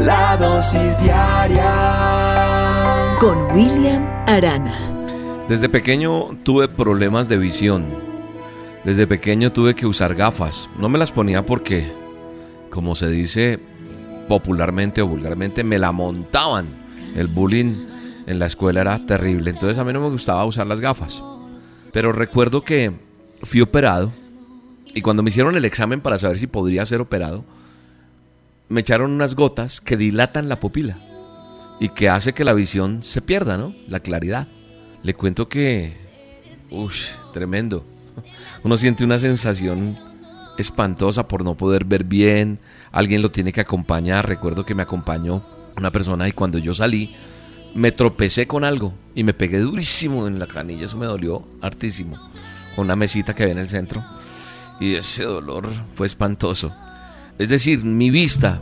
La dosis diaria con William Arana. Desde pequeño tuve problemas de visión. Desde pequeño tuve que usar gafas. No me las ponía porque, como se dice popularmente o vulgarmente, me la montaban. El bullying en la escuela era terrible. Entonces a mí no me gustaba usar las gafas. Pero recuerdo que fui operado y cuando me hicieron el examen para saber si podría ser operado, me echaron unas gotas que dilatan la pupila y que hace que la visión se pierda, ¿no? La claridad. Le cuento que... Uy, tremendo. Uno siente una sensación espantosa por no poder ver bien. Alguien lo tiene que acompañar. Recuerdo que me acompañó una persona y cuando yo salí me tropecé con algo y me pegué durísimo en la canilla, eso me dolió hartísimo, con una mesita que había en el centro y ese dolor fue espantoso. Es decir, mi vista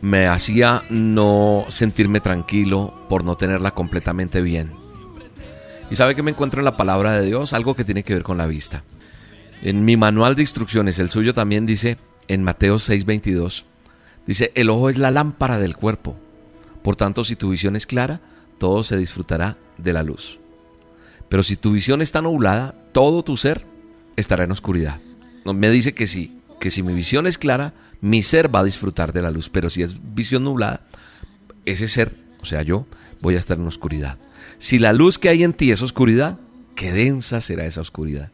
me hacía no sentirme tranquilo por no tenerla completamente bien. Y sabe que me encuentro en la palabra de Dios, algo que tiene que ver con la vista. En mi manual de instrucciones, el suyo también dice, en Mateo 6:22, dice, el ojo es la lámpara del cuerpo. Por tanto, si tu visión es clara, todo se disfrutará de la luz. Pero si tu visión está nublada, todo tu ser estará en oscuridad. Me dice que sí, que si mi visión es clara, mi ser va a disfrutar de la luz. Pero si es visión nublada, ese ser, o sea, yo, voy a estar en oscuridad. Si la luz que hay en ti es oscuridad, qué densa será esa oscuridad.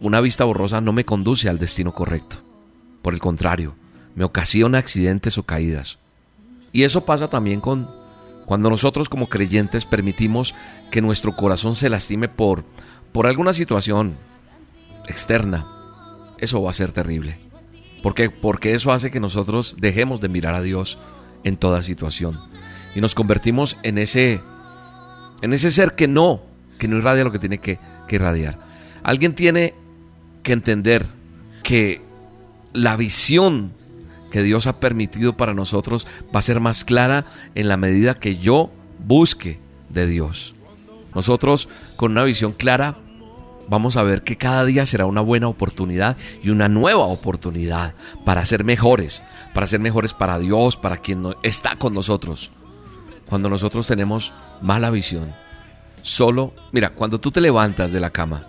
Una vista borrosa no me conduce al destino correcto. Por el contrario, me ocasiona accidentes o caídas. Y eso pasa también con cuando nosotros como creyentes permitimos que nuestro corazón se lastime por, por alguna situación externa. Eso va a ser terrible. ¿Por qué? Porque eso hace que nosotros dejemos de mirar a Dios en toda situación. Y nos convertimos en ese, en ese ser que no, que no irradia lo que tiene que, que irradiar. Alguien tiene que entender que la visión que Dios ha permitido para nosotros va a ser más clara en la medida que yo busque de Dios. Nosotros con una visión clara vamos a ver que cada día será una buena oportunidad y una nueva oportunidad para ser mejores, para ser mejores para Dios, para quien está con nosotros. Cuando nosotros tenemos mala visión, solo, mira, cuando tú te levantas de la cama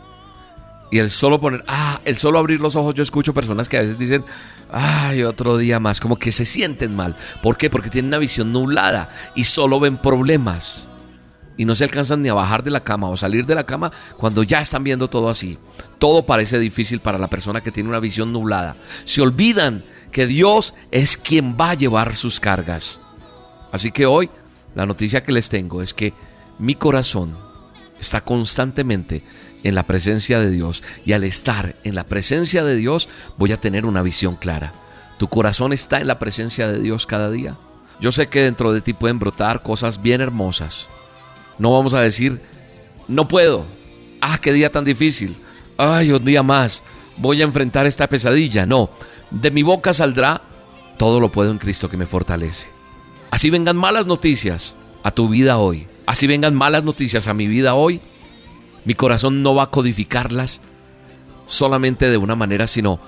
y el solo poner, ah, el solo abrir los ojos, yo escucho personas que a veces dicen, ay, otro día más, como que se sienten mal. ¿Por qué? Porque tienen una visión nublada y solo ven problemas. Y no se alcanzan ni a bajar de la cama o salir de la cama cuando ya están viendo todo así. Todo parece difícil para la persona que tiene una visión nublada. Se olvidan que Dios es quien va a llevar sus cargas. Así que hoy la noticia que les tengo es que mi corazón está constantemente en la presencia de Dios y al estar en la presencia de Dios voy a tener una visión clara. ¿Tu corazón está en la presencia de Dios cada día? Yo sé que dentro de ti pueden brotar cosas bien hermosas. No vamos a decir, no puedo. Ah, qué día tan difícil. Ay, un día más. Voy a enfrentar esta pesadilla. No, de mi boca saldrá, todo lo puedo en Cristo que me fortalece. Así vengan malas noticias a tu vida hoy. Así vengan malas noticias a mi vida hoy mi corazón no va a codificarlas solamente de una manera, sino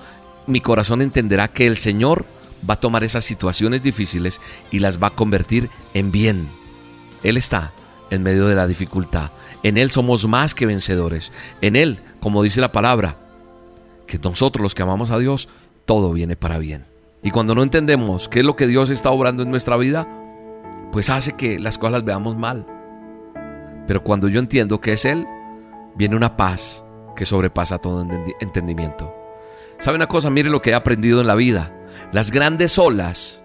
mi corazón entenderá que el Señor va a tomar esas situaciones difíciles y las va a convertir en bien. Él está en medio de la dificultad. En Él somos más que vencedores. En Él, como dice la palabra, que nosotros los que amamos a Dios, todo viene para bien. Y cuando no entendemos qué es lo que Dios está obrando en nuestra vida, pues hace que las cosas veamos mal. Pero cuando yo entiendo que es Él, viene una paz que sobrepasa todo entendimiento. ¿Sabe una cosa? Mire lo que he aprendido en la vida. Las grandes olas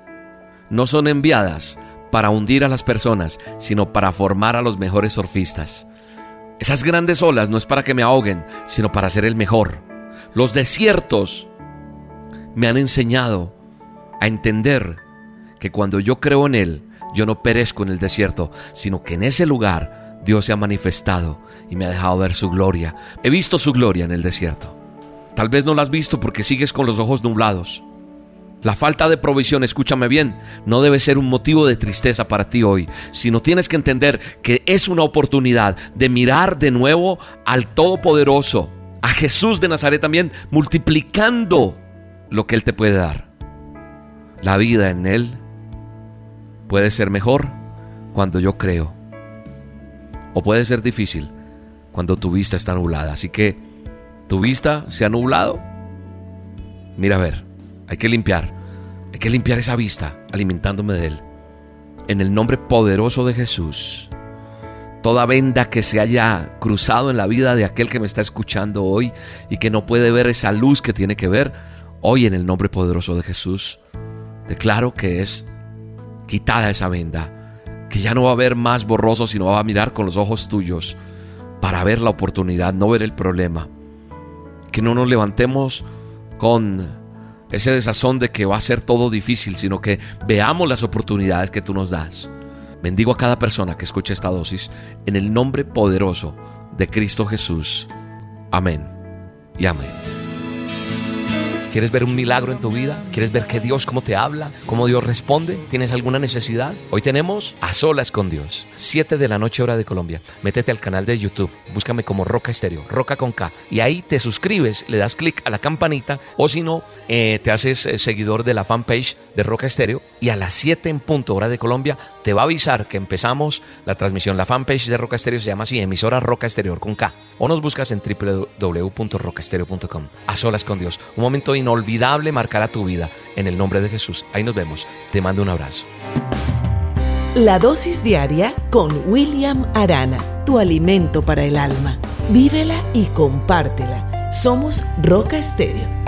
no son enviadas para hundir a las personas, sino para formar a los mejores surfistas. Esas grandes olas no es para que me ahoguen, sino para ser el mejor. Los desiertos me han enseñado a entender que cuando yo creo en Él, yo no perezco en el desierto, sino que en ese lugar Dios se ha manifestado y me ha dejado ver su gloria. He visto su gloria en el desierto. Tal vez no la has visto porque sigues con los ojos nublados. La falta de provisión, escúchame bien, no debe ser un motivo de tristeza para ti hoy, sino tienes que entender que es una oportunidad de mirar de nuevo al Todopoderoso, a Jesús de Nazaret también, multiplicando lo que Él te puede dar. La vida en Él puede ser mejor cuando yo creo, o puede ser difícil cuando tu vista está nublada. Así que, ¿tu vista se ha nublado? Mira a ver. Hay que limpiar. Hay que limpiar esa vista alimentándome de Él. En el nombre poderoso de Jesús. Toda venda que se haya cruzado en la vida de aquel que me está escuchando hoy y que no puede ver esa luz que tiene que ver, hoy en el nombre poderoso de Jesús, declaro que es quitada esa venda, que ya no va a ver más borroso, sino va a mirar con los ojos tuyos para ver la oportunidad, no ver el problema. Que no nos levantemos con ese desazón de que va a ser todo difícil, sino que veamos las oportunidades que tú nos das. Bendigo a cada persona que escuche esta dosis en el nombre poderoso de Cristo Jesús. Amén y amén. ¿Quieres ver un milagro en tu vida? ¿Quieres ver que Dios cómo te habla? ¿Cómo Dios responde? ¿Tienes alguna necesidad? Hoy tenemos A Solas con Dios. 7 de la noche hora de Colombia. Métete al canal de YouTube. Búscame como Roca Estéreo, Roca con K. Y ahí te suscribes, le das clic a la campanita o si no, eh, te haces eh, seguidor de la fanpage de Roca Estéreo y a las 7 en punto hora de Colombia te va a avisar que empezamos la transmisión. La fanpage de Roca Estéreo se llama así, emisora Roca Exterior con K. O nos buscas en www.rocaestereo.com. A Solas con Dios. Un momento inolvidable marcará tu vida. En el nombre de Jesús. Ahí nos vemos. Te mando un abrazo. La dosis diaria con William Arana, tu alimento para el alma. Vívela y compártela. Somos Roca Estéreo